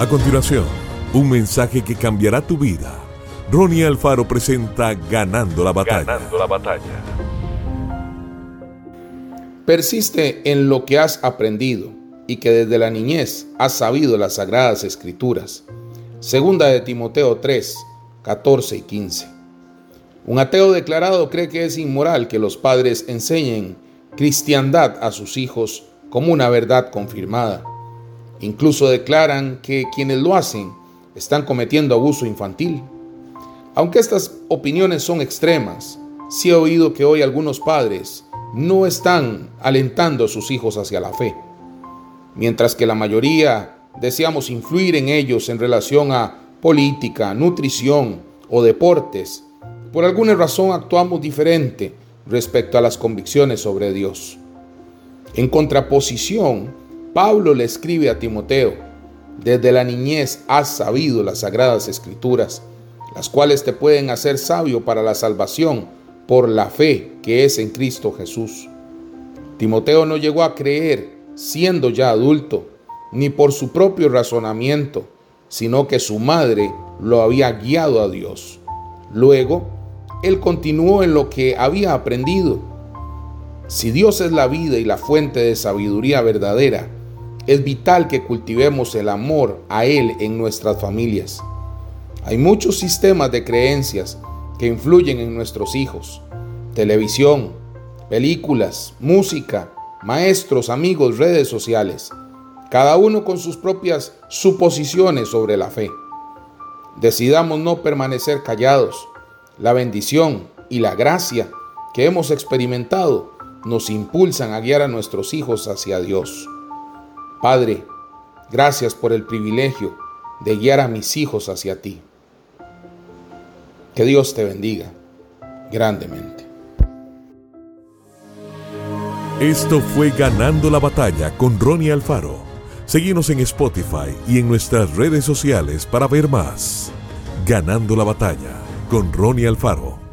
A continuación, un mensaje que cambiará tu vida. Ronnie Alfaro presenta Ganando la batalla. Ganando la batalla. Persiste en lo que has aprendido y que desde la niñez has sabido las sagradas escrituras. Segunda de Timoteo 3, 14 y 15. Un ateo declarado cree que es inmoral que los padres enseñen cristiandad a sus hijos como una verdad confirmada. Incluso declaran que quienes lo hacen están cometiendo abuso infantil. Aunque estas opiniones son extremas, sí he oído que hoy algunos padres no están alentando a sus hijos hacia la fe, mientras que la mayoría deseamos influir en ellos en relación a política, nutrición o deportes. Por alguna razón actuamos diferente respecto a las convicciones sobre Dios. En contraposición, Pablo le escribe a Timoteo, desde la niñez has sabido las sagradas escrituras, las cuales te pueden hacer sabio para la salvación por la fe que es en Cristo Jesús. Timoteo no llegó a creer siendo ya adulto, ni por su propio razonamiento, sino que su madre lo había guiado a Dios. Luego, él continuó en lo que había aprendido. Si Dios es la vida y la fuente de sabiduría verdadera, es vital que cultivemos el amor a Él en nuestras familias. Hay muchos sistemas de creencias que influyen en nuestros hijos. Televisión, películas, música, maestros, amigos, redes sociales. Cada uno con sus propias suposiciones sobre la fe. Decidamos no permanecer callados. La bendición y la gracia que hemos experimentado nos impulsan a guiar a nuestros hijos hacia Dios. Padre, gracias por el privilegio de guiar a mis hijos hacia ti. Que Dios te bendiga grandemente. Esto fue Ganando la Batalla con Ronnie Alfaro. Seguimos en Spotify y en nuestras redes sociales para ver más. Ganando la Batalla con Ronnie Alfaro.